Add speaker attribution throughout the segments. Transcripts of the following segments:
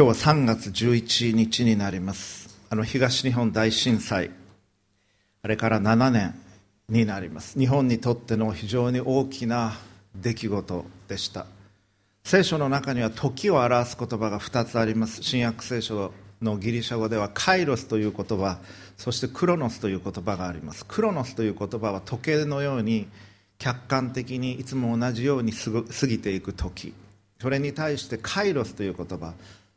Speaker 1: 今日は3月11日になります。あの東日本大震災。あれから7年になります。日本にとっての非常に大きな出来事でした。聖書の中には時を表す言葉が2つあります。新約聖書のギリシャ語ではカイロスという言葉。そしてクロノスという言葉があります。クロノスという言葉は時計のように客観的にいつも同じように過ぎていく時。それに対してカイロスという言葉。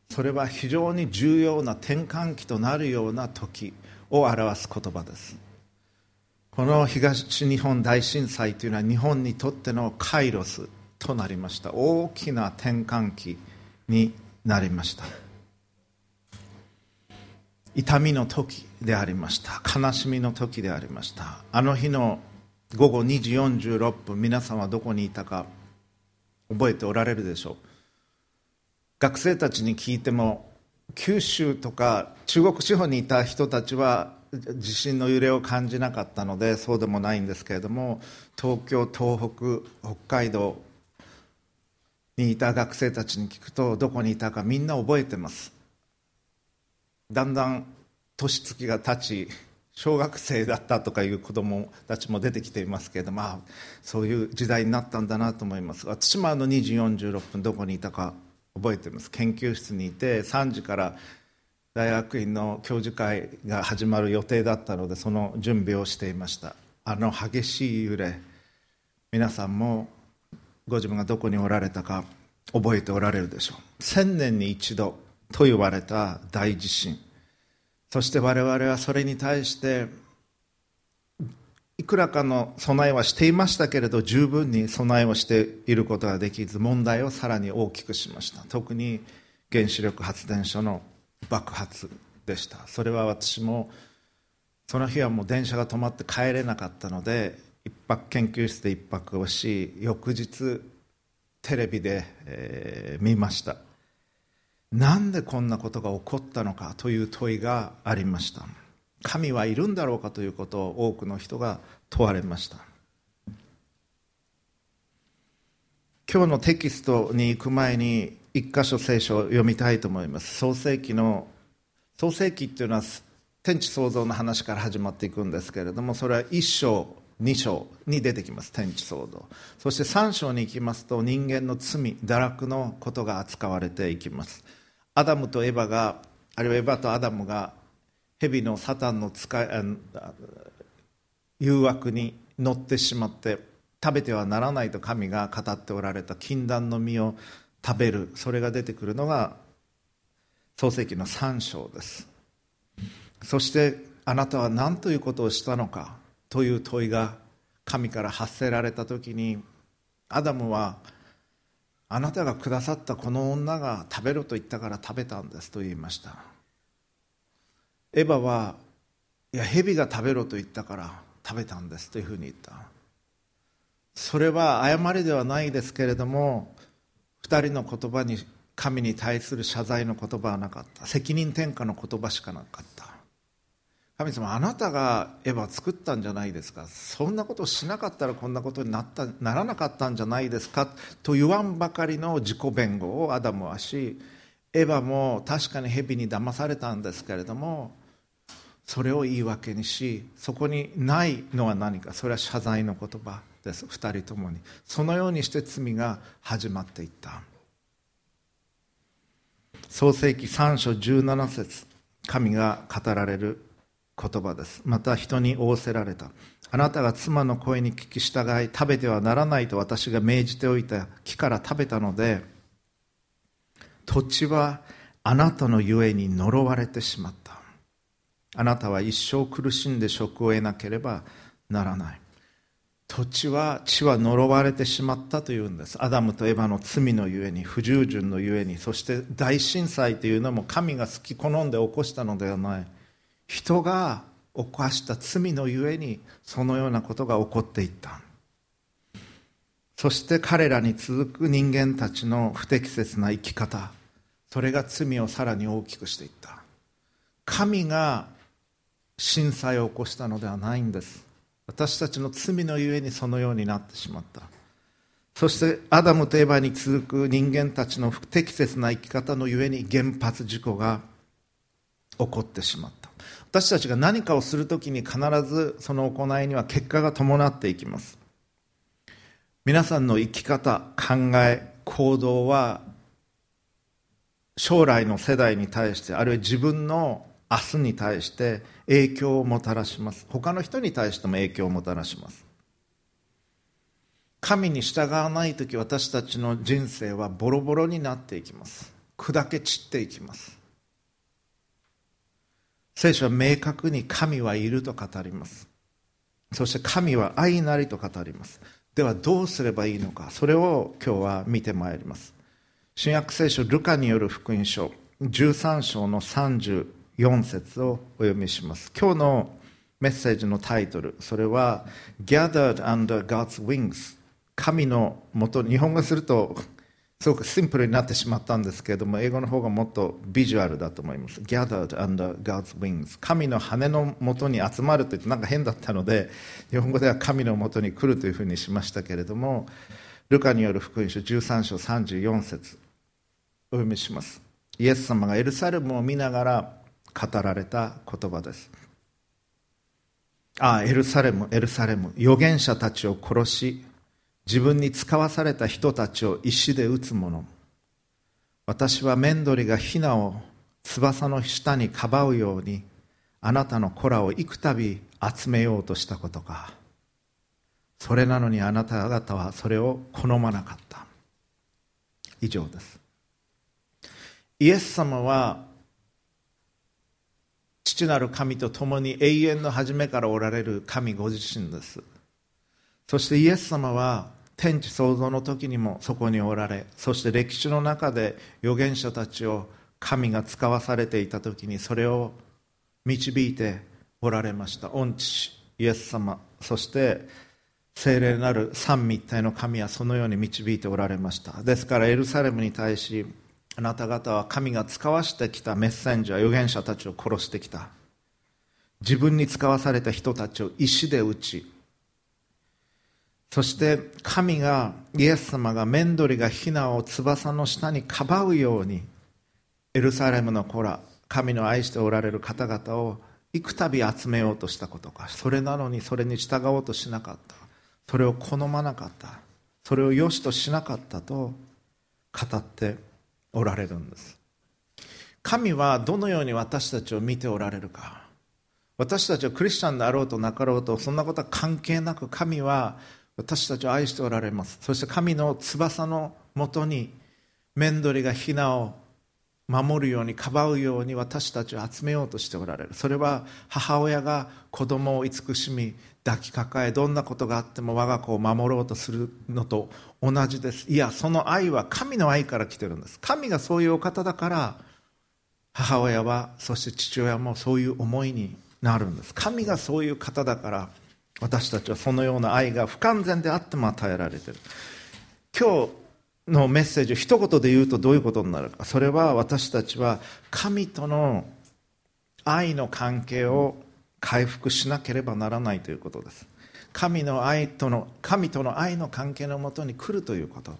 Speaker 1: それは非常に重要な転換期となるような時を表す言葉です。この東日本大震災というのは日本にとってのカイロスとなりました。大きな転換期になりました。痛みの時でありました。悲しみの時でありました。あの日の午後2時46分皆さんはどこにいたか覚えておられるでしょう。学生たちに聞いても九州とか中国地方にいた人たちは地震の揺れを感じなかったのでそうでもないんですけれども東京東北北海道にいた学生たちに聞くとどこにいたかみんな覚えてます。だんだん年月が経ち小学生だったとかいう子供たちも出てきていますけれども、まあ、そういう時代になったんだなと思います。私もあの2時46分どこにいたか覚えてます。研究室にいて3時から大学院の教授会が始まる予定だったのでその準備をしていました。あの激しい揺れ皆さんもご自分がどこにおられたか覚えておられるでしょう。千年に一度と言われた大地震。そして我々はそれに対していくらかの備えはしていましたけれど十分に備えをしていることができず問題をさらに大きくしました。特に原子力発電所の爆発でした。それは私もその日はもう電車が止まって帰れなかったので一泊研究室で一泊をし翌日テレビで、えー、見ました。なんでこんなことが起こったのかという問いがありました。神はいるんだろうかということを多くの人が問われました。今日のテキストに行く前に一箇所聖書を読みたいと思います。創世記の創世記っていうのは天地創造の話から始まっていくんですけれどもそれは1章2章に出てきます天地創造。そして3章に行きますと人間の罪堕落のことが扱われていきます。アダムとエバがあるいはエバとアダムが蛇のサタンの使い誘惑に乗ってしまって食べてはならないと神が語っておられた禁断の実を食べる。それが出てくるのが創世記の3章です。そしてあなたは何ということをしたのかという問いが神から発せられた時にアダムはあなたがくださったこの女が食べろと言ったから食べたんですと言いました。エヴァはいや蛇が食べろと言ったから食べたんですというふうに言った。それは誤りではないですけれども2人の言葉に神に対する謝罪の言葉はなかった。責任転嫁の言葉しかなかった。神様あなたがエヴァ作ったんじゃないですか。そんなことをしなかったらこんなことになったならなかったんじゃないですか。と言わんばかりの自己弁護をアダムはしエヴァも確かに蛇に騙されたんですけれどもそれを言い訳にしそこにないのは何かそれは謝罪の言葉です。2人ともに。そのようにして罪が始まっていった。創世紀3章17節。神が語られる言葉です。また人に仰せられた。あなたが妻の声に聞き従い食べてはならないと私が命じておいた。木から食べたので土地はあなたのゆえに呪われてしまった。あなたは一生苦しんで職を得なければならない。土地は地は呪われてしまったというんです。アダムとエヴァの罪のゆえに不従順のゆえにそして大震災というのも神が好き好んで起こしたのではない。人が犯した罪のゆえにそのようなことが起こっていった。そして彼らに続く人間たちの不適切な生き方。それが罪をさらに大きくしていった。神が震災を起こしたのではないんです。私たちの罪のゆえにそのようになってしまった。そしてアダムとエヴァに続く人間たちの不適切な生き方のゆえに原発事故が起こってしまった。私たちが何かをするときに必ずその行いには結果が伴っていきます。皆さんの生き方考え行動は将来の世代に対してあるいは自分の明日に対して影響をもたらします。他の人に対しても影響をもたらします。神に従わない時私たちの人生はボロボロになっていきます。砕け散っていきます。聖書は明確に神はいると語ります。そして神は愛なりと語ります。ではどうすればいいのか。それを今日は見てまいります。新約聖書ルカによる福音書13章の4節をお読みします。今日のメッセージのタイトルそれは Gathered under God's Wings 神のもと日本語するとすごくシンプルになってしまったんですけれども英語の方がもっとビジュアルだと思います。Gathered under God's wings 神の羽のもとに集まると言ってなんか変だったので日本語では神のもとに来るというふうにしましたけれどもルカによる福音書13章34節お読みします。イエス様がエルサレムを見ながら語られた言葉です。ああエルサレムエルサレム。預言者たちを殺し自分に使わされた人たちを石で撃つ者。私はメンドリがヒナを翼の下にかばうようにあなたの子らを幾度集めようとしたことか。それなのにあなた方はそれを好まなかった。以上です。イエス様は父なる神と共に永遠の初めからおられる神ご自身です。そしてイエス様は天地創造の時にもそこにおられそして歴史の中で預言者たちを神が使わされていた時にそれを導いておられました。御父イエス様。そして聖霊なる三位一体の神はそのように導いておられました。ですからエルサレムに対しあなた方は神が使わしてきたメッセンジャー預言者たちを殺してきた。自分に使わされた人たちを石で撃ちそして神がイエス様がメンドリがヒナを翼の下にかばうようにエルサレムの子ら神の愛しておられる方々を幾度集めようとしたことか。それなのにそれに従おうとしなかった。それを好まなかった。それを良しとしなかったと語っておられるんです。神はどのように私たちを見ておられるか。私たちはクリスチャンであろうとなかろうとそんなことは関係なく神は私たちを愛しておられます。そして神の翼のもとにメンドリがヒナを守るようにかばうように私たちを集めようとしておられる。それは母親が子供を慈しみ抱きかかえどんなことがあっても我が子を守ろうとするのと同じです。いやその愛は神の愛から来てるんです。神がそういうお方だから母親はそして父親もそういう思いになるんです。神がそういう方だから私たちはそのような愛が不完全であっても与えられてる。今日のメッセージを一言で言うとどういうことになるか。それは私たちは神との愛の関係を回復しなければならないということです。神の愛との神との愛の関係のもとに来るということ。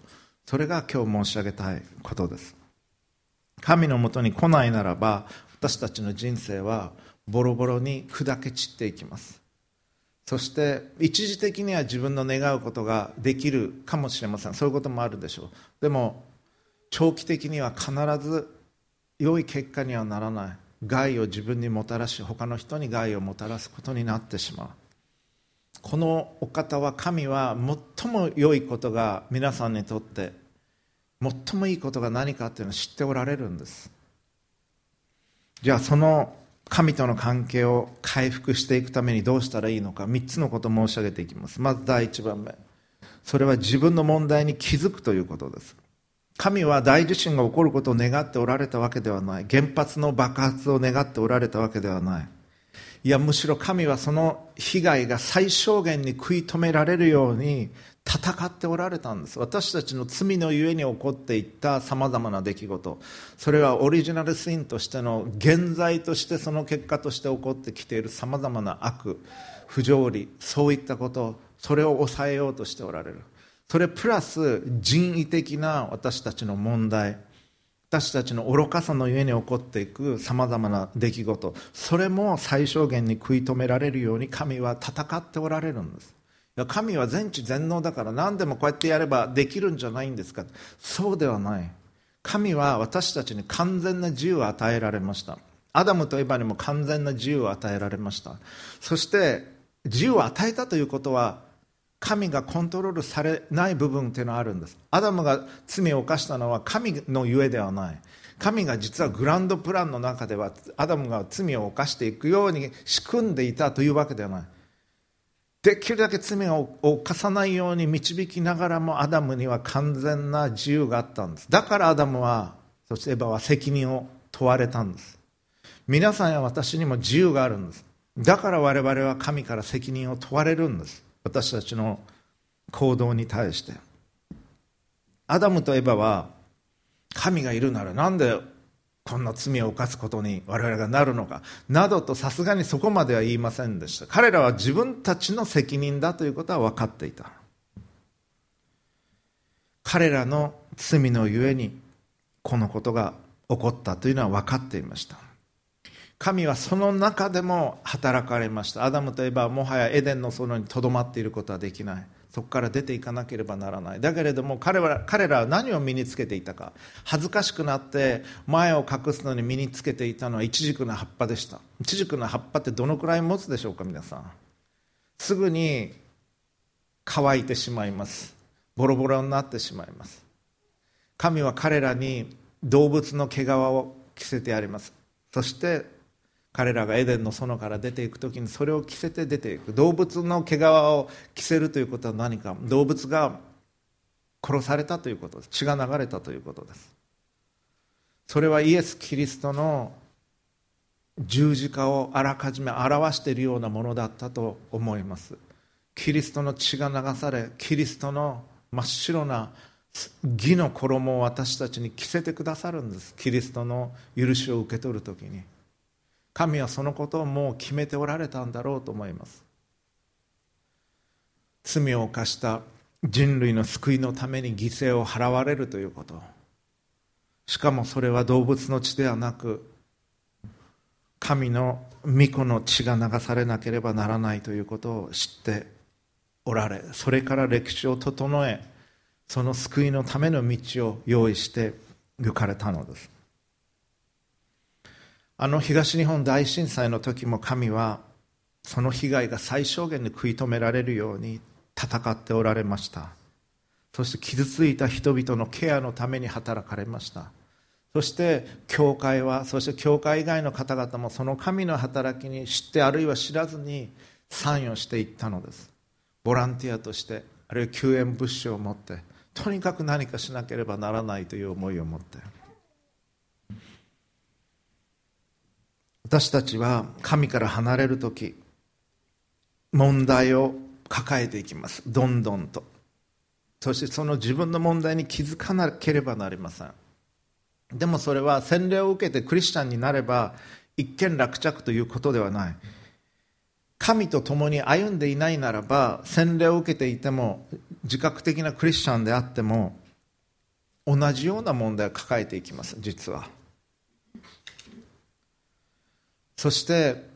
Speaker 1: それが今日申し上げたいことです。神のもとに来ないならば私たちの人生はボロボロに砕け散っていきます。そして一時的には自分の願うことができるかもしれません。そういうこともあるでしょう。でも長期的には必ず良い結果にはならない。害を自分にもたらし他の人に害をもたらすことになってしまう。このお方は神は最も良いことが皆さんにとって最もいいことが何かっていうのを知っておられるんです。じゃあその神との関係を回復していくためにどうしたらいいのか3つのことを申し上げていきます。まず第1番目。それは自分の問題に気づくということです。神は大地震が起こることを願っておられたわけではない。原発の爆発を願っておられたわけではない。いやむしろ神はその被害が最小限に食い止められるように戦っておられたんです。私たちの罪のゆえに起こっていったさまざまな出来事。それはオリジナルスインとしての現在としてその結果として起こってきているさまざまな悪不条理そういったことそれを抑えようとしておられる。それプラス人為的な私たちの問題私たちの愚かさのゆえに起こっていくさまざまな出来事それも最小限に食い止められるように神は戦っておられるんです。神は全知全能だから何でもこうやってやればできるんじゃないんですか。そうではない。神は私たちに完全な自由を与えられました。アダムとエバにも完全な自由を与えられました。そして自由を与えたということは神がコントロールされない部分というのはあるんです。アダムが罪を犯したのは神のゆえではない。神が実はグランドプランの中ではアダムが罪を犯していくように仕組んでいたというわけではない。できるだけ罪を犯さないように導きながらもアダムには完全な自由があったんです。だからアダムはそしてエバは責任を問われたんです。皆さんや私にも自由があるんです。だから我々は神から責任を問われるんです。私たちの行動に対して。アダムとエバは神がいるならなんでこんな罪を犯すことに我々がなるのか。などとさすがにそこまでは言いませんでした。彼らは自分たちの責任だということは分かっていた。彼らの罪のゆえにこのことが起こったというのは分かっていました。神はその中でも働かれました。アダムといえばもはやエデンの園にとどまっていることはできない。そこから出ていかなければならない。だけれども彼は彼らは何を身につけていたか。恥ずかしくなって前を隠すのに身につけていたのはイチジクの葉っぱでした。イチジクの葉っぱってどのくらい持つでしょうか皆さん。すぐに乾いてしまいます。ボロボロになってしまいます。神は彼らに動物の毛皮を着せてやります。そして彼らがエデンの園から出ていく時にそれを着せて出ていく動物の毛皮を着せるということは何か動物が殺されたということです。血が流れたということです。それはイエス・キリストの十字架をあらかじめ表しているようなものだったと思います。キリストの血が流されキリストの真っ白な義の衣を私たちに着せてくださるんです。キリストの許しを受け取るときに。神はそのことをもう決めておられたんだろうと思います。罪を犯した人類の救いのために犠牲を払われるということ。しかもそれは動物の血ではなく神の御子の血が流されなければならないということを知っておられそれから歴史を整えその救いのための道を用意して行かれたのです。あの東日本大震災の時も神はその被害が最小限に食い止められるように戦っておられました。そして傷ついた人々のケアのために働かれました。そして教会はそして教会以外の方々もその神の働きに知ってあるいは知らずに参与していったのです。ボランティアとしてあるいは救援物資を持ってとにかく何かしなければならないという思いを持って私たちは神から離れる時問題を抱えていきます。どんどんと。そしてその自分の問題に気づかなければなりません。でもそれは洗礼を受けてクリスチャンになれば一見落着ということではない。神と共に歩んでいないならば洗礼を受けていても自覚的なクリスチャンであっても同じような問題を抱えていきます実は。そして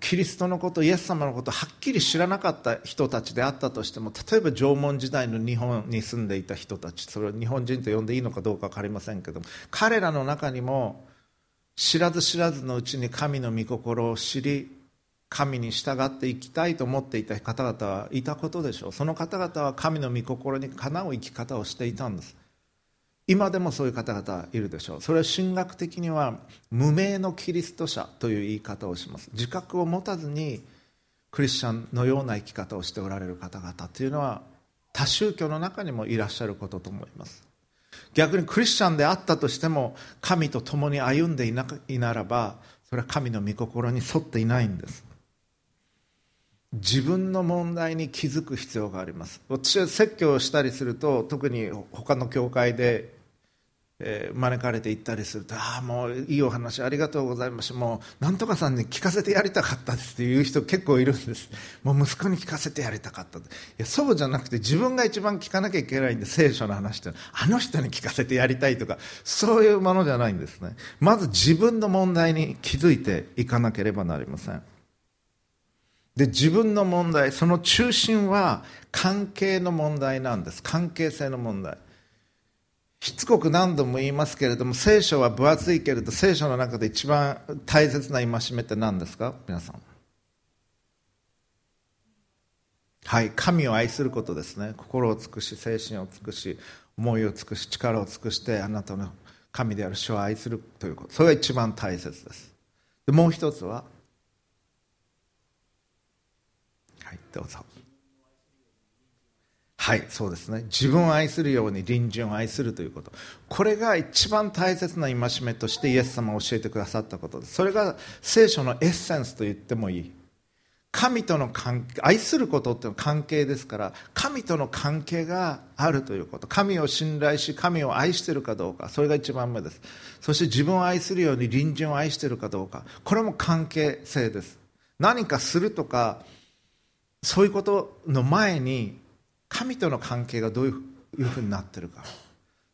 Speaker 1: キリストのことイエス様のことをはっきり知らなかった人たちであったとしても例えば縄文時代の日本に住んでいた人たちそれを日本人と呼んでいいのかどうか分かりませんけども彼らの中にも知らず知らずのうちに神の御心を知り神に従っていきたいと思っていた方々はいたことでしょう。その方々は神の御心にかなう生き方をしていたんです。今でもそういう方々いるでしょう。それは神学的には無名のキリスト者という言い方をします。自覚を持たずにクリスチャンのような生き方をしておられる方々というのは他宗教の中にもいらっしゃることと思います。逆にクリスチャンであったとしても神と共に歩んでいないならばそれは神の御心に沿っていないんです。自分の問題に気づく必要があります。私は説教をしたりすると特に他の教会でえー、招かれて行ったりするとああもういいお話ありがとうございましたもうなんとかさんに聞かせてやりたかったですっていう人結構いるんです。もう息子に聞かせてやりたかった。いやそうじゃなくて自分が一番聞かなきゃいけないんで聖書の話ってあの人に聞かせてやりたいとか。そういうものじゃないんですね。まず自分の問題に気づいていかなければなりません。で自分の問題その中心は関係の問題なんです。関係性の問題。しつこく何度も言いますけれども聖書は分厚いけれど聖書の中で一番大切な戒めって何ですか？皆さん。はい神を愛することですね。心を尽くし精神を尽くし思いを尽くし力を尽くしてあなたの神である主を愛するということ。それが一番大切です。でもう一つははいどうぞ。はいそうですね。自分を愛するように隣人を愛するということ。これが一番大切な戒めとしてイエス様が教えてくださったことです。それが聖書のエッセンスと言ってもいい。神との関係愛することっていうのは関係ですから神との関係があるということ。神を信頼し神を愛しているかどうか。それが一番目です。そして自分を愛するように隣人を愛しているかどうか。これも関係性です。何かするとかそういうことの前に神との関係がどういうふうになってるか。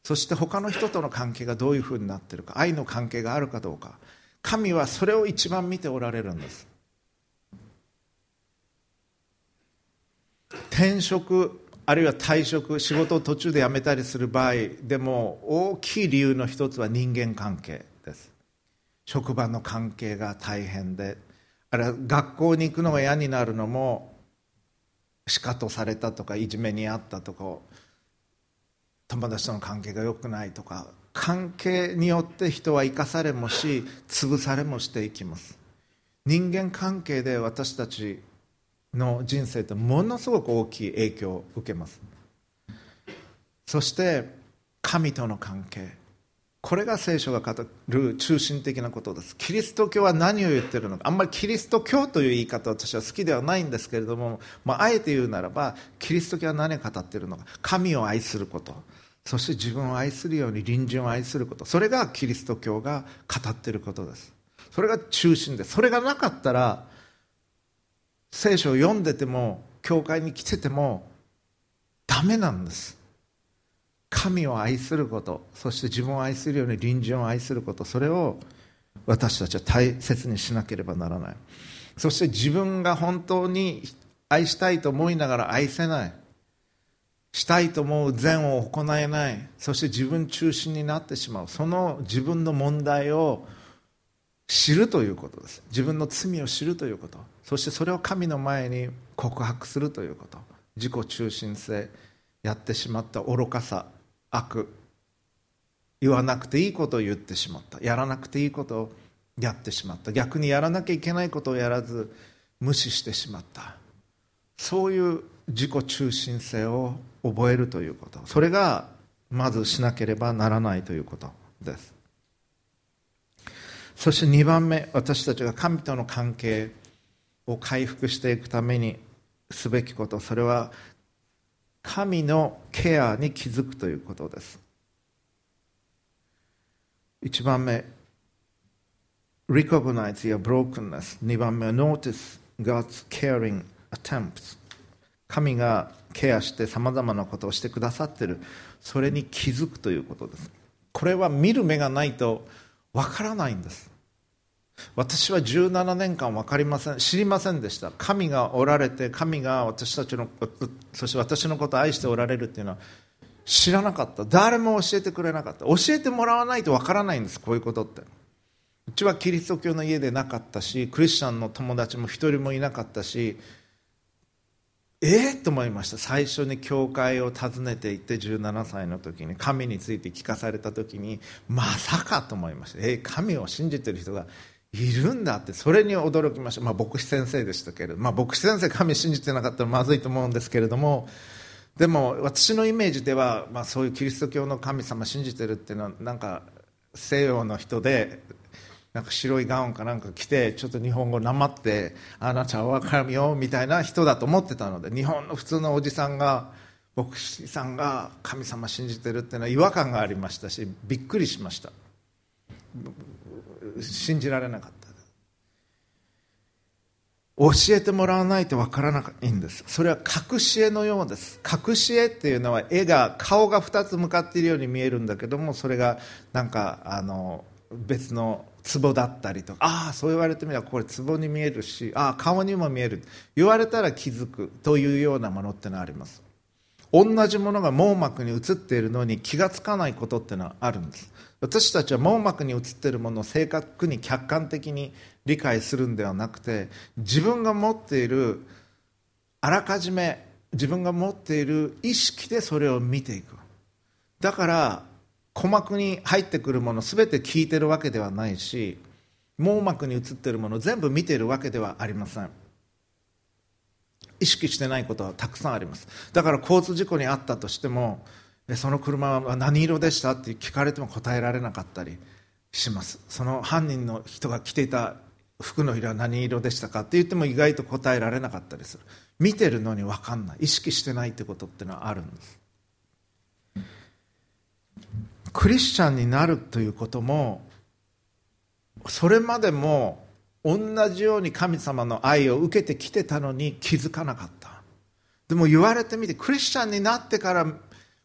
Speaker 1: そして他の人との関係がどういうふうになってるか。愛の関係があるかどうか。神はそれを一番見ておられるんです。転職あるいは退職仕事を途中で辞めたりする場合でも大きい理由の一つは人間関係です。職場の関係が大変で。あるいは学校に行くのが嫌になるのもしかとされたとかいじめにあったとか友達との関係が良くないとか関係によって人は生かされもし潰されもしていきます。人間関係で私たちの人生ってものすごく大きい影響を受けます。そして神との関係。これが聖書が語る中心的なことです。キリスト教は何を言ってるのか。あんまりキリスト教という言い方私は好きではないんですけれども、まあ、あえて言うならばキリスト教は何を語ってるのか。神を愛すること。そして自分を愛するように隣人を愛すること。それがキリスト教が語ってることです。それが中心で。すそれがなかったら聖書を読んでても教会に来ててもダメなんです。神を愛することそして自分を愛するように隣人を愛することそれを私たちは大切にしなければならない。そして自分が本当に愛したいと思いながら愛せない。したいと思う善を行えない。そして自分中心になってしまう。その自分の問題を知るということです。自分の罪を知るということ。そしてそれを神の前に告白するということ。自己中心性やってしまった愚かさ。悪。言わなくていいことを言ってしまった。やらなくていいことをやってしまった。逆にやらなきゃいけないことをやらず無視してしまった。そういう自己中心性を覚えるということ。それがまずしなければならないということです。そして2番目私たちが神との関係を回復していくためにすべきこと。それは神のケアに気づくということです。1番目 recognize your brokenness 2番目は notice God's caring attempts 神がケアしてさまざまなことをしてくださっている。それに気づくということです。これは見る目がないとわからないんです。私は17年間分かりません知りませんでした。神がおられて神が私たちのそして私のことを愛しておられるっていうのは知らなかった。誰も教えてくれなかった。教えてもらわないと分からないんですこういうことって。うちはキリスト教の家でなかったしクリスチャンの友達も一人もいなかったしええー、と思いました。最初に教会を訪ねていって17歳の時に神について聞かされた時にまさかと思いました。えー、神を信じてる人がいるんだってそれに驚きました、まあ、牧師先生でしたけれど、まあ、牧師先生神信じてなかったらまずいと思うんですけれどもでも私のイメージでは、まあ、そういうキリスト教の神様信じてるっていうのはなんか西洋の人でなんか白いガウンかなんか着てちょっと日本語なまってあなたは分かるよみたいな人だと思ってたので日本の普通のおじさんが牧師さんが神様信じてるっていうのは違和感がありましたしびっくりしました。信じられなかった。教えてもらわないとわからないんです。それは隠し絵のようです。隠し絵っていうのは絵が顔が2つ向かっているように見えるんだけどもそれがなんかあの別の壺だったりとかああそう言われてみればこれ壺に見えるしああ顔にも見える。言われたら気づくというようなものってのはあります。同じものが網膜に映っているのに気がつかないことってのはあるんです。私たちは網膜に映っているものを正確に客観的に理解するんではなくて自分が持っているあらかじめ自分が持っている意識でそれを見ていく。だから鼓膜に入ってくるもの全て聞いてるわけではないし網膜に映っているもの全部見ているわけではありません。意識してないことはたくさんあります。だから交通事故に遭ったとしてもその車は何色でしたって聞かれても答えられなかったりします。その犯人の人が着ていた服の色は何色でしたかって言っても意外と答えられなかったりする。見てるのに分かんない。意識してないってことってのはあるんです。クリスチャンになるということもそれまでも同じように神様の愛を受けてきてたのに気づかなかった。でも言われてみてクリスチャンになってから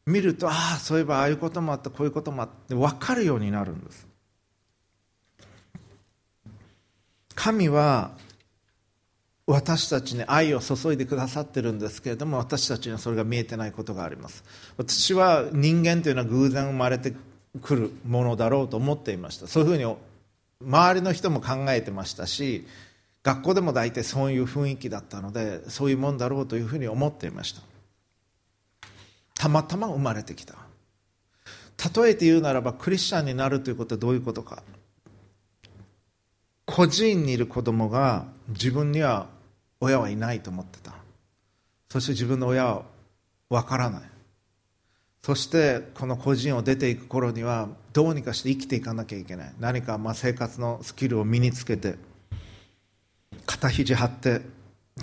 Speaker 1: 見るとああそういえばああいうこともあったこういうこともあって分かるようになるんです。神は私たちに愛を注いでくださってるんですけれども私たちにはそれが見えてないことがあります。私は人間というのは偶然生まれてくるものだろうと思っていました。そういうふうに周りの人も考えてましたし学校でも大体そういう雰囲気だったのでそういうもんだろうというふうに思っていました。たまたま生まれてきた。例えて言うならばクリスチャンになるということはどういうことか。孤児院にいる子供が自分には親はいないと思ってた。そして自分の親はわからない。そしてこの個人を出ていく頃にはどうにかして生きていかなきゃいけない。何かまあ生活のスキルを身につけて肩肘張って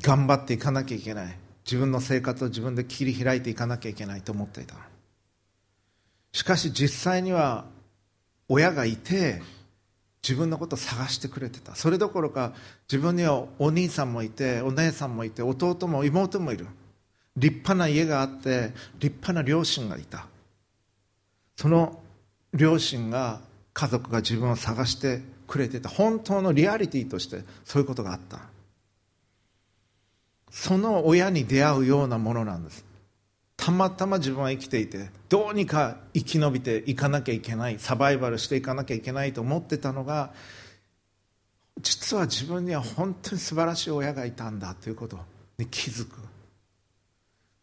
Speaker 1: 頑張っていかなきゃいけない。自分の生活を自分で切り開いていかなきゃいけないと思っていた。しかし実際には親がいて自分のことを探してくれてた。それどころか自分にはお兄さんもいてお姉さんもいて弟も妹もいる。立派な家があって立派な両親がいた。その両親が家族が自分を探してくれてた。本当のリアリティとしてそういうことがあった。その親に出会うようなものなんです。たまたま自分は生きていてどうにか生き延びていかなきゃいけないサバイバルしていかなきゃいけないと思ってたのが実は自分には本当に素晴らしい親がいたんだということに気づく。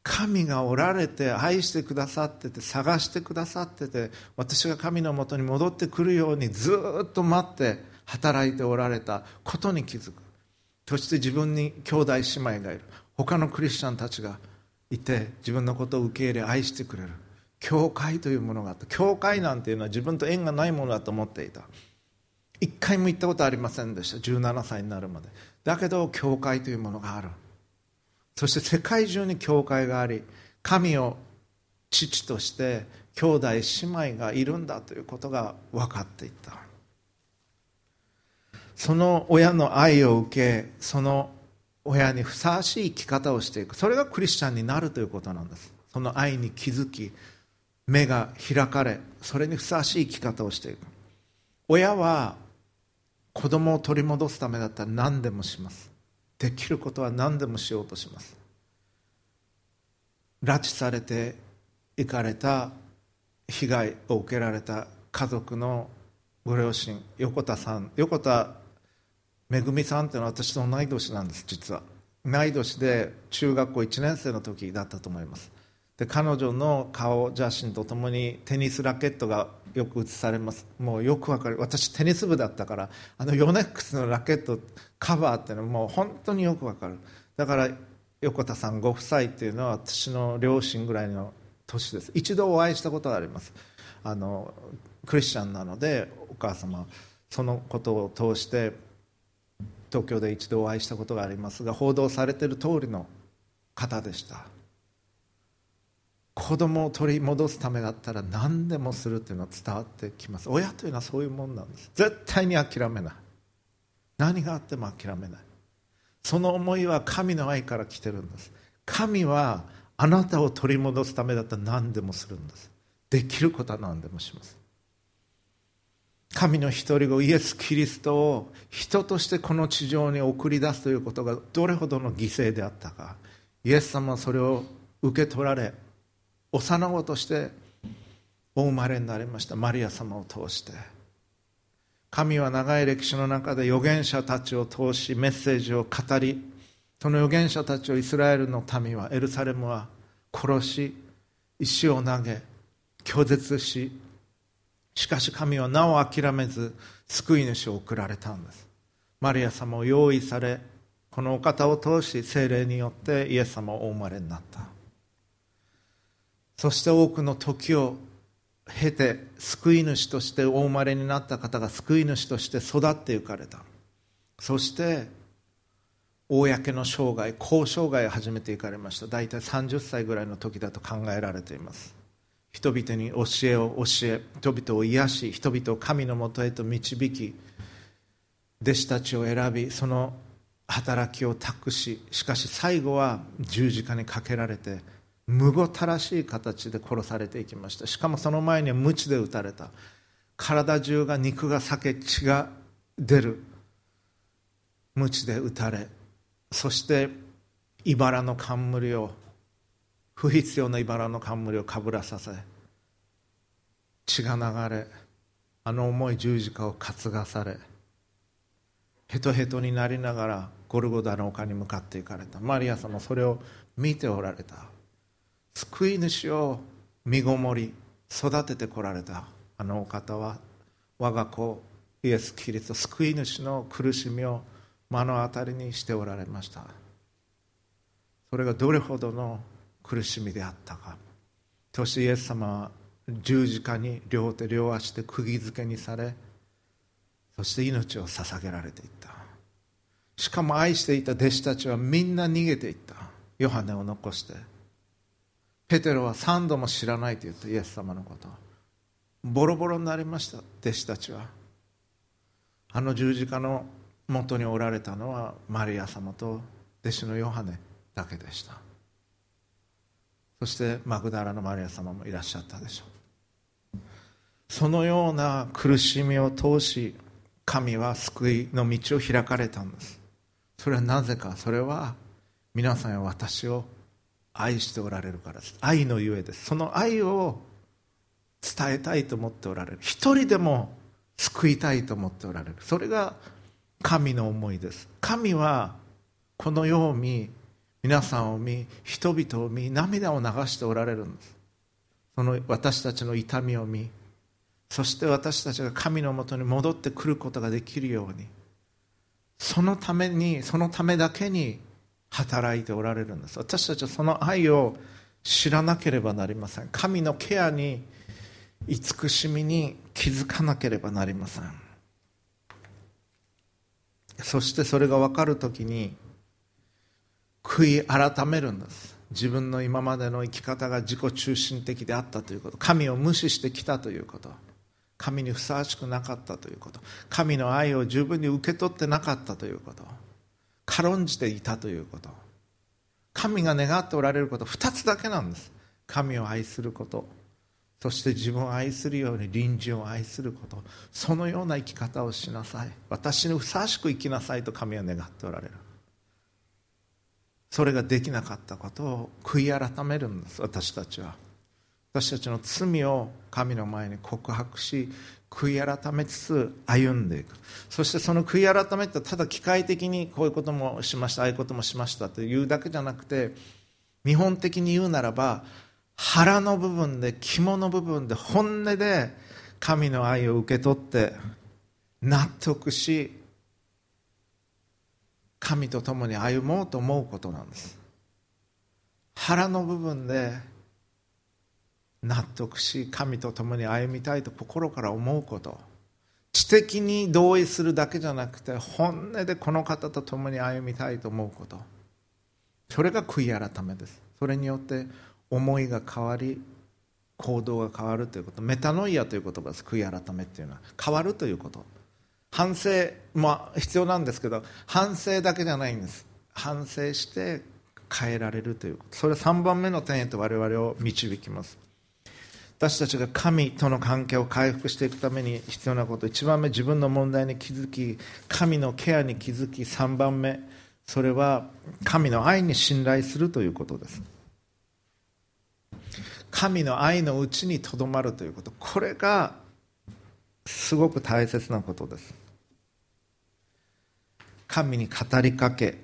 Speaker 1: 神がおられて愛してくださってて探してくださってて私が神のもとに戻ってくるようにずっと待って働いておられたことに気づく。そして自分に兄弟姉妹がいる。他のクリスチャンたちがいて自分のことを受け入れ愛してくれる。教会というものがあった。教会なんていうのは自分と縁がないものだと思っていた。一回も行ったことありませんでした。17歳になるまで。だけど教会というものがある。そして世界中に教会があり神を父として兄弟姉妹がいるんだということが分かっていった。その親の愛を受けその親にふさわしい生き方をしていく。それがクリスチャンになるということなんです。その愛に気づき目が開かれそれにふさわしい生き方をしていく。親は子供を取り戻すためだったら何でもします。できることは何でもしようとします。拉致されて行かれた被害を受けられた家族のご両親横田さん横田めぐみさんっていうのは私と同い年なんです実は。同い年で中学校1年生の時だったと思います。で彼女の顔写真とともにテニスラケットがよく写されます。もうよくわかる。私テニス部だったからあのヨネックスのラケットカバーっていうのはもう本当によくわかる。だから横田さんご夫妻っていうのは私の両親ぐらいの年です。一度お会いしたことがあります。あのクリスチャンなのでお母様そのことを通して東京で一度お会いしたことがありますが報道されている通りの方でした。子供を取り戻すためだったら何でもするというのは伝わってきます。親というのはそういうもんなんです。絶対に諦めない。何があっても諦めない。その思いは神の愛から来てるんです。神はあなたを取り戻すためだったら何でもするんです。できることは何でもします。神の一人子イエス・キリストを人としてこの地上に送り出すということがどれほどの犠牲であったか。イエス様はそれを受け取られ幼子としてお生まれになりました。マリア様を通して。神は長い歴史の中で預言者たちを通しメッセージを語りその預言者たちをイスラエルの民はエルサレムは殺し石を投げ拒絶ししかし神はなお諦めず救い主を送られたんです。マリア様を用意されこのお方を通し精霊によってイエス様をお生まれになった。そして多くの時を経て救い主としてお生まれになった方が救い主として育っていかれた。そして公の生涯公生涯を始めていかれました。大体30歳ぐらいの時だと考えられています。人々に教えを教え人々を癒し人々を神のもとへと導き弟子たちを選びその働きを託ししかし最後は十字架にかけられてむごたらしい形で殺されていきました。しかもその前には鞭で打たれた。体中が肉が裂け血が出る。鞭で打たれそして茨の冠を不必要な茨の冠をかぶらさせ血が流れあの重い十字架を担がされヘトヘトになりながらゴルゴダの丘に向かっていかれた。マリア様それを見ておられた。救い主を身ごもり育ててこられた。あのお方は我が子イエス・キリスト救い主の苦しみを目の当たりにしておられました。それがどれほどの苦しみであったか。そしてイエス様は十字架に両手両足で釘付けにされそして命を捧げられていった。しかも愛していた弟子たちはみんな逃げていった。ヨハネを残して。ペテロは3度も知らないと言った。イエス様のこと。ボロボロになりました。弟子たちは。あの十字架の元におられたのはマリア様と弟子のヨハネだけでした。そしてマグダラのマリア様もいらっしゃったでしょう。そのような苦しみを通し神は救いの道を開かれたんです。それはなぜかそれは皆さんや私を愛しておられるからです。愛のゆえです。その愛を伝えたいと思っておられる。一人でも救いたいと思っておられる。それが神の思いです。神はこの世を見皆さんを見人々を見涙を流しておられるんです。その私たちの痛みを見。そして私たちが神のもとに戻ってくることができるように。そのためにそのためだけに働いておられるんです。私たちはその愛を知らなければなりません。神のケアに慈しみに気づかなければなりません。そしてそれが分かるときに悔い改めるんです。自分の今までの生き方が自己中心的であったということ。神を無視してきたということ。神にふさわしくなかったということ。神の愛を十分に受け取ってなかったということ。軽んじていたということ。神が願っておられること2つだけなんです。神を愛すること。そして自分を愛するように隣人を愛すること。そのような生き方をしなさい。私にふさわしく生きなさいと神は願っておられる。それができなかったことを悔い改めるんです私たちは。私たちの罪を神の前に告白し悔い改めつつ歩んでいく。そしてその悔い改めってただ機械的にこういうこともしましたああいうこともしましたというだけじゃなくて見本的に言うならば腹の部分で肝の部分で本音で神の愛を受け取って納得し神と共に歩もうと思うことなんです。腹の部分で納得し神と共に歩みたいと心から思うこと。知的に同意するだけじゃなくて本音でこの方と共に歩みたいと思うこと。それが悔い改めです。それによって思いが変わり行動が変わるということ。メタノイアという言葉です。悔い改めっていうのは。変わるということ。反省も必要なんですけど反省だけじゃないんです。反省して変えられるという。ことそれは3番目の点へと我々を導きます。私たちが神との関係を回復していくために必要なこと。1番目自分の問題に気づき神のケアに気づき3番目。それは神の愛に信頼するということです。神の愛のうちにとどまるということ。これがすごく大切なことです。神に語りかけ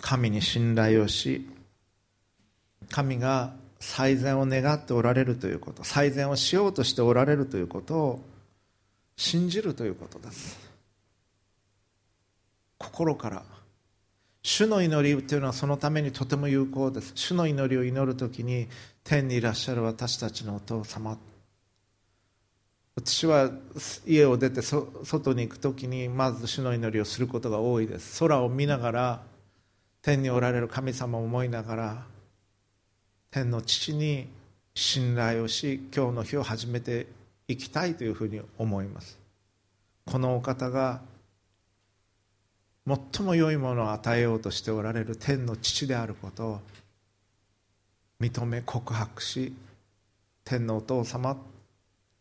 Speaker 1: 神に信頼をし神が最善を願っておられるということ最善をしようとしておられるということを信じるということです。心から。主の祈りというのはそのためにとても有効です。主の祈りを祈るときに天にいらっしゃる私たちのお父様私は家を出て外に行く時にまず主の祈りをすることが多いです。空を見ながら天におられる神様を思いながら天の父に信頼をし今日の日を始めていきたいというふうに思います。このお方が最も良いものを与えようとしておられる天の父であることを認め告白し天のお父様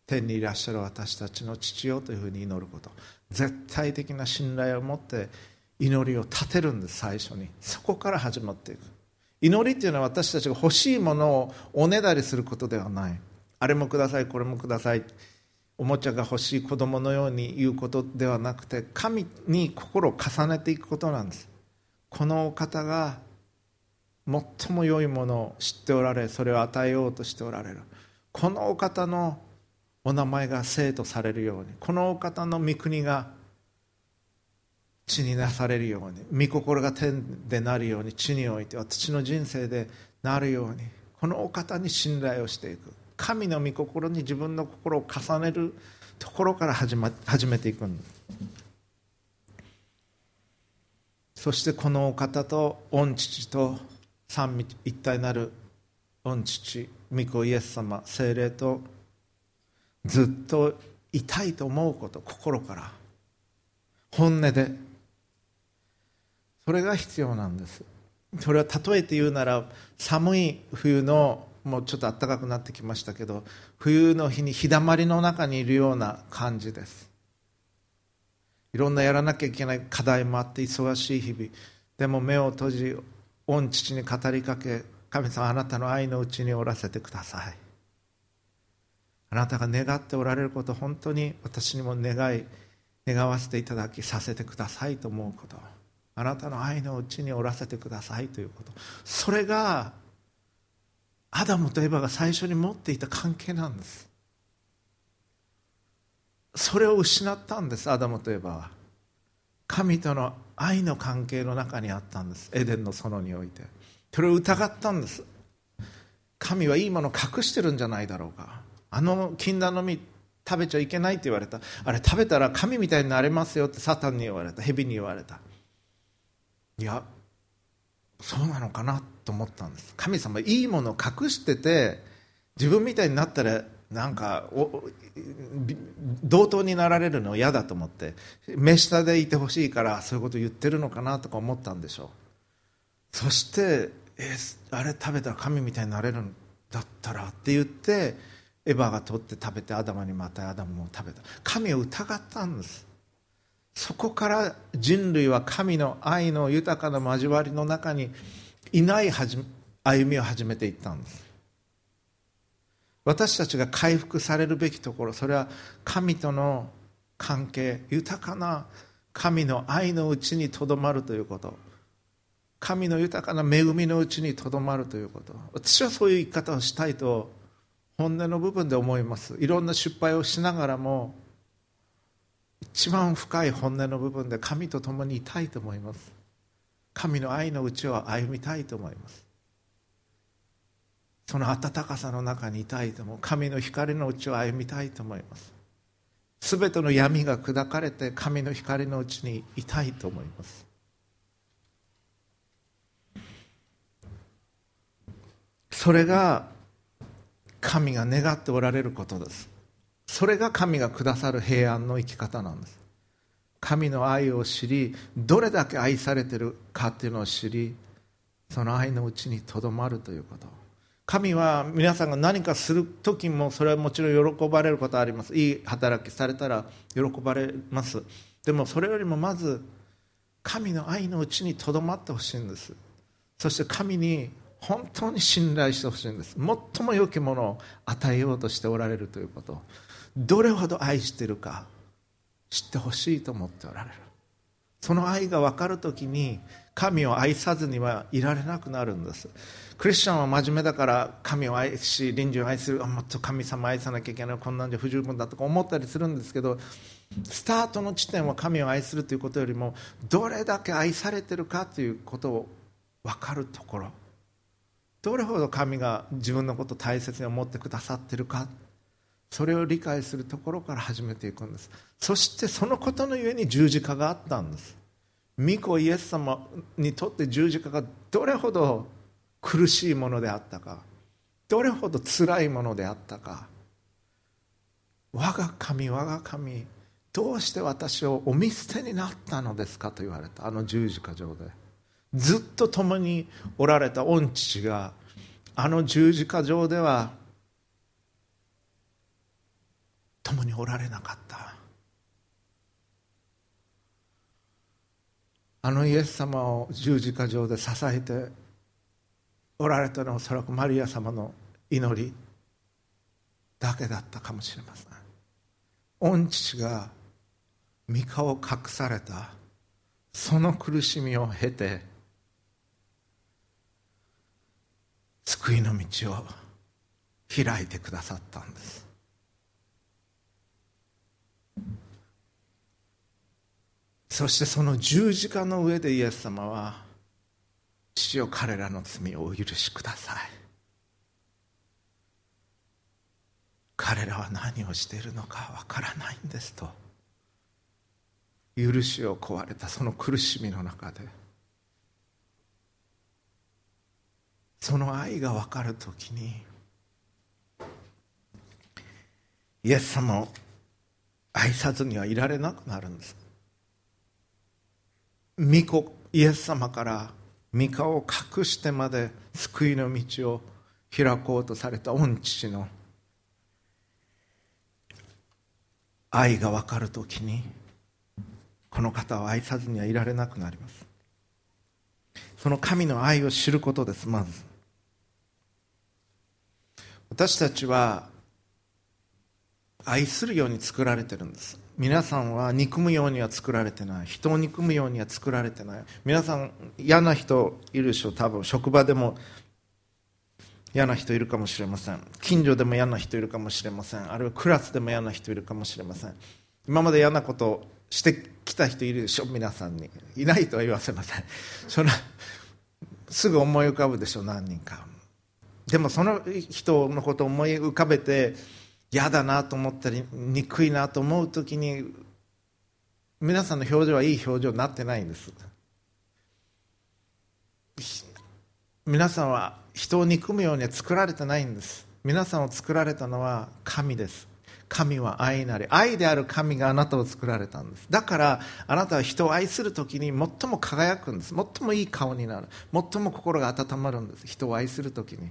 Speaker 1: 天にいらっしゃる私たちの父よというふうに祈ること。絶対的な信頼を持って祈りを立てるんです最初に。そこから始まっていく。祈りっていうのは私たちが欲しいものをおねだりすることではない。あれもくださいこれもください。おもちゃが欲しい子供のように言うことではなくて神に心を重ねていくことなんです。このお方が最も良いものを知っておられそれを与えようとしておられる。このお方のお名前が生とされるようにこのお方の御国が地になされるように御心が天でなるように地において私の人生でなるようにこのお方に信頼をしていく。神の御心に自分の心を重ねるところから始,、ま、始めていくそしてこのお方と御父と三位一体なる御父御子イエス様精霊とずっといたいと思うこと心から。本音で。それが必要なんです。それは例えて言うなら寒い冬のもうちょっと暖かくなってきましたけど冬の日に日だまりの中にいるような感じです。いろんなやらなきゃいけない課題もあって忙しい日々。でも目を閉じ御父に語りかけ神様あなたの愛のうちにおらせてください。あなたが願っておられること本当に私にも願い願わせていただきさせてくださいと思うこと。あなたの愛のうちにおらせてくださいということ。それがアダムとエバが最初に持っていた関係なんです。それを失ったんですアダムとエバは。神との愛の関係の中にあったんですエデンの園において。それを疑ったんです。神はいいものを隠してるんじゃないだろうか。あの禁断の実食べちゃいけないって言われた。あれ食べたら神みたいになれますよってサタンに言われた。蛇に言われた。いやそうなのかなと思ったんです。神様いいもの隠してて自分みたいになったらなんか同等になられるの嫌だと思って目下でいてほしいからそういうこと言ってるのかなとか思ったんでしょう。そしてえあれ食べたら神みたいになれるんだったらって言ってエヴァが取って食べてアダムにまたアダムも食べた。神を疑ったんです。そこから人類は神の愛の豊かな交わりの中にいない歩みを始めていったんです。私たちが回復されるべきところそれは神との関係豊かな神の愛のうちにとどまるということ。神の豊かな恵みのうちにとどまるということ。私はそういう生き方をしたいと本音の部分で思います。いろんな失敗をしながらも一番深い本音の部分で神と共にいたいと思います。神の愛のうちを歩みたいと思います。その温かさの中にいたいと思う。神の光のうちを歩みたいと思います。全ての闇が砕かれて神の光のうちにいたいと思います。それが神が願っておられることです。それが神がくださる平安の生き方なんです。神の愛を知りどれだけ愛されてるかっていうのを知りその愛のうちにとどまるということ。神は皆さんが何かする時もそれはもちろん喜ばれることはあります。いい働きされたら喜ばれます。でもそれよりもまず神の愛のうちにとどまってほしいんです。そして神に本当に信頼してほしいんです。最も良きものを与えようとしておられるということ。どれほど愛しているか知ってほしいと思っておられる。その愛が分かるときに神を愛さずにはいられなくなるんです。クリスチャンは真面目だから神を愛し隣人を愛する。もっと神様を愛さなきゃいけない。こんなんじゃ不十分だとか思ったりするんですけどスタートの地点は神を愛するということよりもどれだけ愛されてるかということを分かるところ。どれほど神が自分のことを大切に思ってくださっているかそれを理解するところから始めていくんです。そしてそのことのゆえに十字架があったんです。御子イエス様にとって十字架がどれほど苦しいものであったかどれほど辛いものであったか。我が神我が神どうして私をお見捨てになったのですかと言われたあの十字架上で。ずっと共におられた御父があの十字架上では共におられなかった。あのイエス様を十字架上で支えておられたのはおそらくマリア様の祈りだけだったかもしれません。御父が御顔を隠されたその苦しみを経て救いの道を開いてくださったんです。そしてその十字架の上でイエス様は父よ彼らの罪をお許しください。彼らは何をしているのかわからないんですと。許しを壊れたその苦しみの中で。その愛が分かるときにイエス様を愛さずにはいられなくなるんです。御子イエス様から御顔を隠してまで救いの道を開こうとされた御父の愛が分かるときにこの方を愛さずにはいられなくなります。その神の愛を知ることですまず。私たちは愛するように作られてるんです。皆さんは憎むようには作られてない。人を憎むようには作られてない。皆さん嫌な人いるでしょ。多分職場でも嫌な人いるかもしれません。近所でも嫌な人いるかもしれません。あるいはクラスでも嫌な人いるかもしれません。今まで嫌なことしてきた人いるでしょ。皆さんに。いないとは言わせません。そのすぐ思い浮かぶでしょ。何人か。でもその人のことを思い浮かべて嫌だなと思ったり憎いなと思う時に皆さんの表情はいい表情になってないんです。皆さんは人を憎むようには作られてないんです。皆さんを作られたのは神です。神は愛なり愛である神があなたを作られたんです。だからあなたは人を愛する時に最も輝くんです。最もいい顔になる。最も心が温まるんです。人を愛する時に。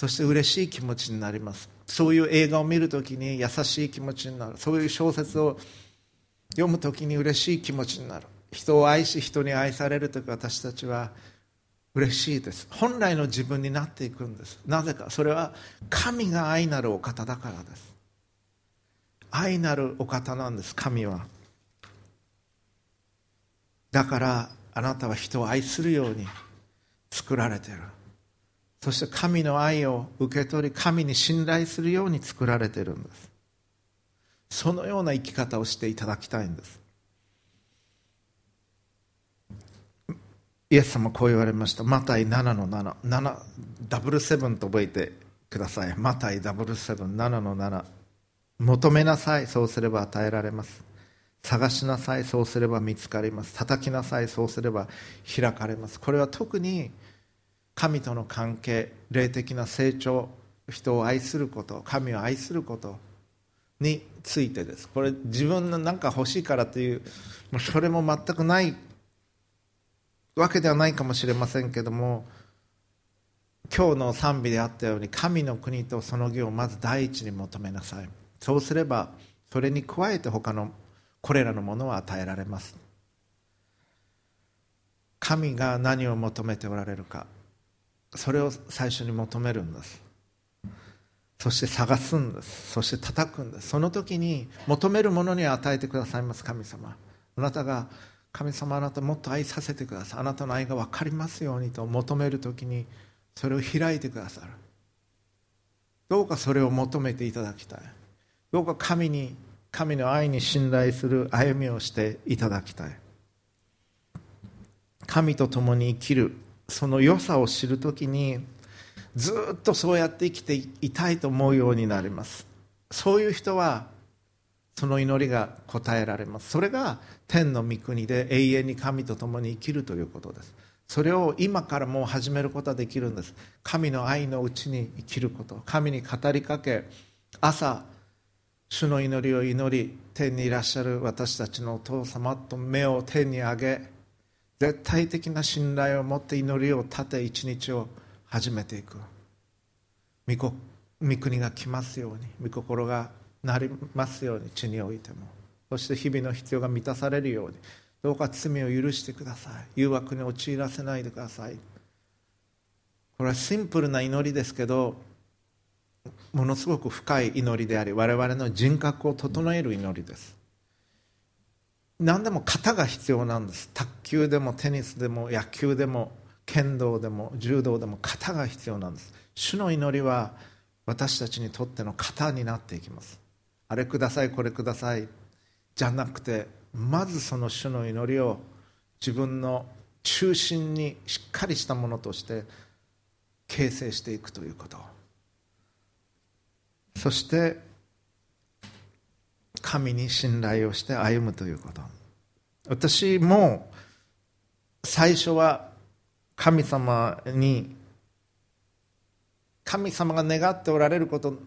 Speaker 1: そして嬉しい気持ちになります。そういう映画を見るときに優しい気持ちになる。そういう小説を読むときに嬉しい気持ちになる。人を愛し人に愛されるとき私たちは嬉しいです。本来の自分になっていくんです。なぜか。それは神が愛なるお方だからです。愛なるお方なんです神は。だからあなたは人を愛するように作られてる。そして神の愛を受け取り神に信頼するように作られているんです。そのような生き方をしていただきたいんです。イエス様こう言われました。マタイ7の77ダブルセブンと覚えてください。マタイダブルセブン7の7求めなさいそうすれば与えられます。探しなさいそうすれば見つかります。叩きなさいそうすれば開かれます。これは特に神との関係霊的な成長人を愛すること神を愛することについてです。これ自分の何か欲しいからというそれも全くないわけではないかもしれませんけども今日の賛美であったように神の国とその義をまず第一に求めなさい。そうすればそれに加えて他のこれらのものは与えられます。神が何を求めておられるか。それを最初に求めるんです。そして探すんです。そして叩くんです。その時に求めるものに与えてくださいます神様。あなたが神様あなたもっと愛させてください。あなたの愛が分かりますようにと求める時にそれを開いてくださる。どうかそれを求めていただきたい。どうか神に神の愛に信頼する歩みをしていただきたい。神と共に生きる。その良さを知るときにずっとそうやって生きていたいと思うようになります。そういう人はその祈りが応えられます。それが天の御国で永遠に神と共に生きるということです。それを今からもう始めることはできるんです。神の愛のうちに生きること。神に語りかけ朝主の祈りを祈り天にいらっしゃる私たちのお父様と目を天に上げ絶対的な信頼を持って祈りを立て一日を始めていく。御国が来ますように御心がなりますように地においても。そして日々の必要が満たされるようにどうか罪を許してください。誘惑に陥らせないでください。これはシンプルな祈りですけどものすごく深い祈りであり我々の人格を整える祈りです。何でも型が必要なんです。卓球でもテニスでも野球でも剣道でも柔道でも型が必要なんです。主の祈りは私たちにとっての型になっていきます。あれくださいこれください。じゃなくてまずその主の祈りを自分の中心にしっかりしたものとして形成していくということ。そして神に信頼をして歩むということ。私も最初は神様に神様が願っておられること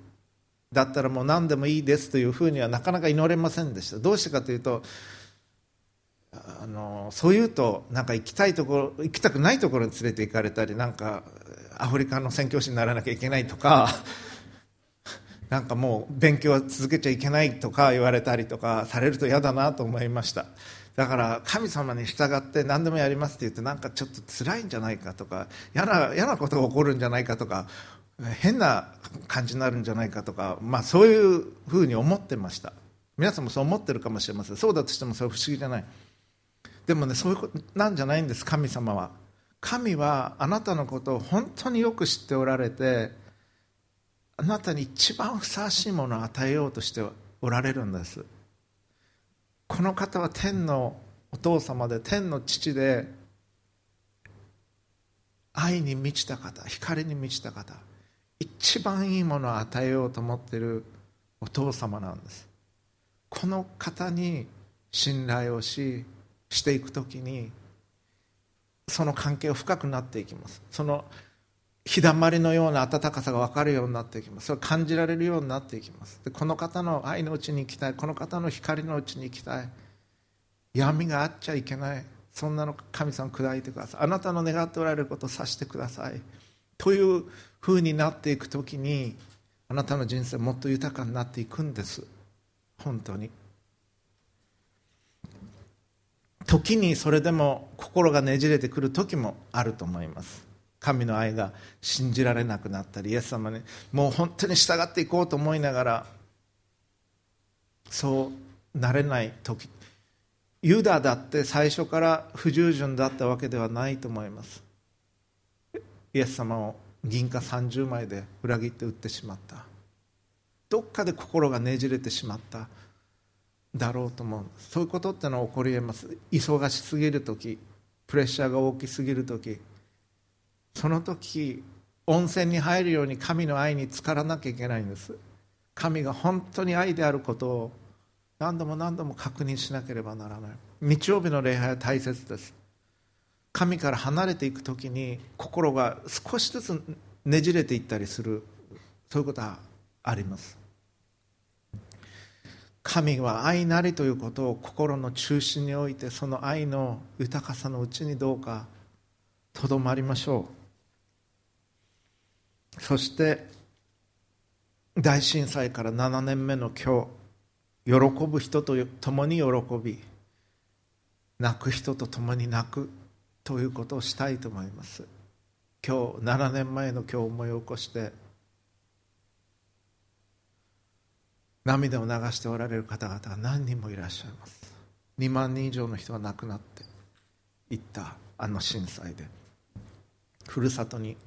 Speaker 1: だったらもう何でもいいですというふうにはなかなか祈れませんでした。どうしてかというとあのそう言うとなんか行きたいところ行きたくないところに連れて行かれたりなんかアフリカの宣教師にならなきゃいけないとかなんかもう勉強は続けちゃいけないとか言われたりとかされると嫌だなと思いました。だから神様に従って何でもやりますって言ってなんかちょっと辛いんじゃないかとか嫌な嫌なことが起こるんじゃないかとか変な感じになるんじゃないかとか、まあ、そういうふうに思ってました。皆さんもそう思ってるかもしれません。そうだとしてもそれ不思議じゃない。でもねそういうことなんじゃないんです神様は。神はあなたのことを本当によく知っておられてあなたに一番ふさわしいものを与えようとしておられるんです。この方は天のお父様で天の父で愛に満ちた方光に満ちた方一番いいものを与えようと思っているお父様なんです。この方に信頼をししていく時にその関係が深くなっていきます。その日だまりのような温かさが分かるようになっていきます。それ感じられるようになっていきます。でこの方の愛のうちに行きたい。この方の光のうちに行きたい。闇があっちゃいけない。そんなの神様砕いてください。あなたの願っておられることをさしてください。というふうになっていく時にあなたの人生もっと豊かになっていくんです。本当に。時にそれでも心がねじれてくる時もあると思います。神の愛が信じられなくなったりイエス様にもう本当に従っていこうと思いながらそうなれない時ユダだって最初から不従順だったわけではないと思います。イエス様を銀貨30枚で裏切って売ってしまった。どっかで心がねじれてしまっただろうと思うそういうことってのは起こりえます。忙しすぎる時プレッシャーが大きすぎる時その時温泉に入るように神の愛に浸からなきゃいけないんです。神が本当に愛であることを何度も何度も確認しなければならない。日曜日の礼拝は大切です。神から離れていく時に心が少しずつねじれていったりする。そういうことはあります。神は愛なりということを心の中心においてその愛の豊かさのうちにどうかとどまりましょう。そして大震災から7年目の今日喜ぶ人と共に喜び泣く人と共に泣くということをしたいと思います。今日7年前の今日思い起こして涙を流しておられる方々が何人もいらっしゃいます。2万人以上の人が亡くなっていったあの震災で。ふるさとに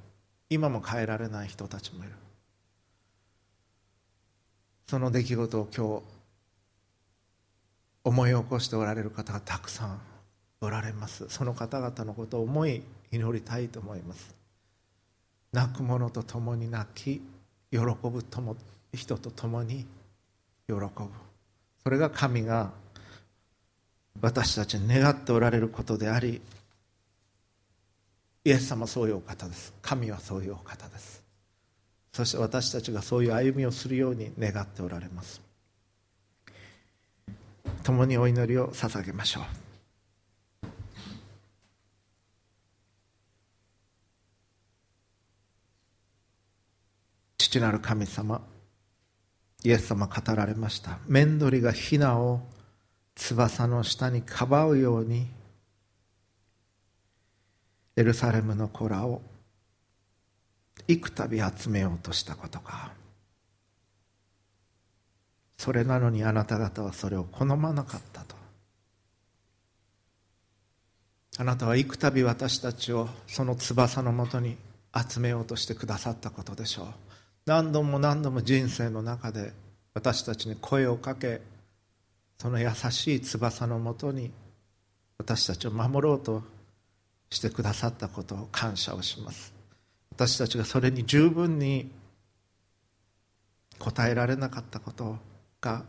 Speaker 1: 今も帰られない人たちもいる。その出来事を今日思い起こしておられる方がたくさんおられます。その方々のことを思い祈りたいと思います。泣く者と共に泣き喜ぶ人と共に喜ぶ。それが神が私たちに願っておられることでありイエス様そういうお方です。神はそういうお方です。そして私たちがそういう歩みをするように願っておられます。共にお祈りを捧げましょう。父なる神様イエス様語られました。面取りがヒナを翼の下にかばうようにエルサレムの子らを幾度集めようとしたことか。それなのにあなた方はそれを好まなかったと。あなたは幾度私たちをその翼のもとに集めようとしてくださったことでしょう。何度も何度も人生の中で私たちに声をかけその優しい翼のもとに私たちを守ろうとしてくださったことを感謝をします。私たちがそれに十分に答えられなかったことが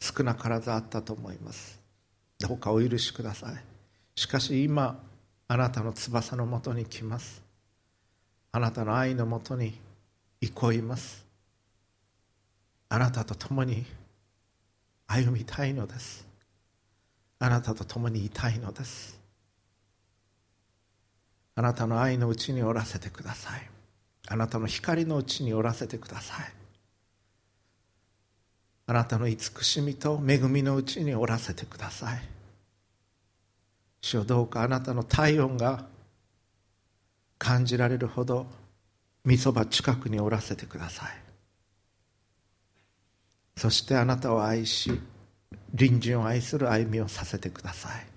Speaker 1: 少なからずあったと思います。どうかお許しください。しかし今あなたの翼のもとに来ます。あなたの愛のもとに憩います。あなたと共に歩みたいのです。あなたと共にいたいのです。あなたの愛のうちにおらせてください。あなたの光のうちにおらせてください。あなたの慈しみと恵みのうちにおらせてください。主よどうかあなたの体温が感じられるほどみそば近くにおらせてください。そしてあなたを愛し隣人を愛する歩みをさせてください。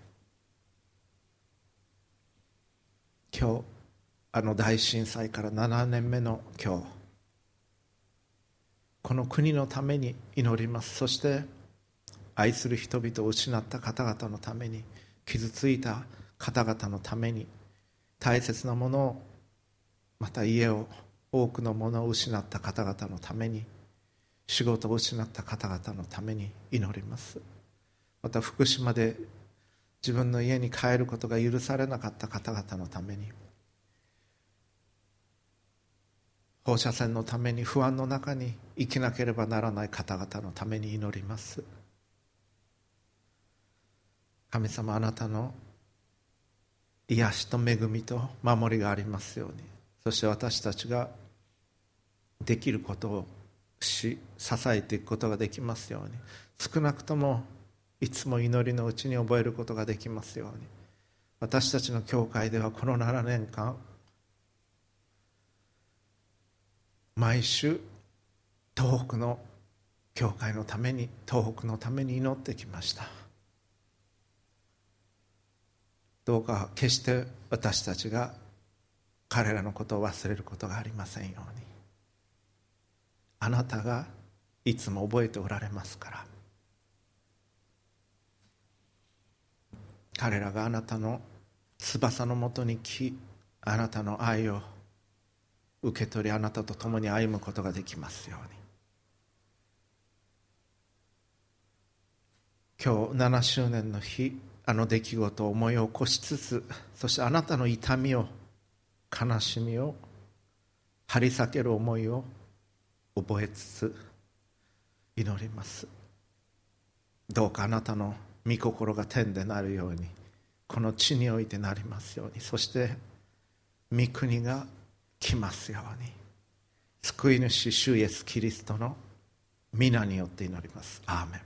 Speaker 1: 今日あの大震災から7年目の今日この国のために祈ります。そして愛する人々を失った方々のために傷ついた方々のために大切なものをまた家を多くのものを失った方々のために仕事を失った方々のために祈ります。また福島で自分の家に帰ることが許されなかった方々のために放射線のために不安の中に生きなければならない方々のために祈ります。神様あなたの癒しと恵みと守りがありますようにそして私たちができることをし支えていくことができますように少なくともいつも祈りのうちに覚えることができますように。私たちの教会ではこの7年間毎週東北の教会のために東北のために祈ってきました。どうか決して私たちが彼らのことを忘れることがありませんように。あなたがいつも覚えておられますから。彼らがあなたの翼のもとに来あなたの愛を受け取りあなたと共に歩むことができますように。今日7周年の日あの出来事を思い起こしつつそしてあなたの痛みを悲しみを張り裂ける思いを覚えつつ祈ります。どうかあなたの御心が天でなるようにこの地においてなりますように。そして御国が来ますように。救い主主イエスキリストの皆によって祈ります。アーメン。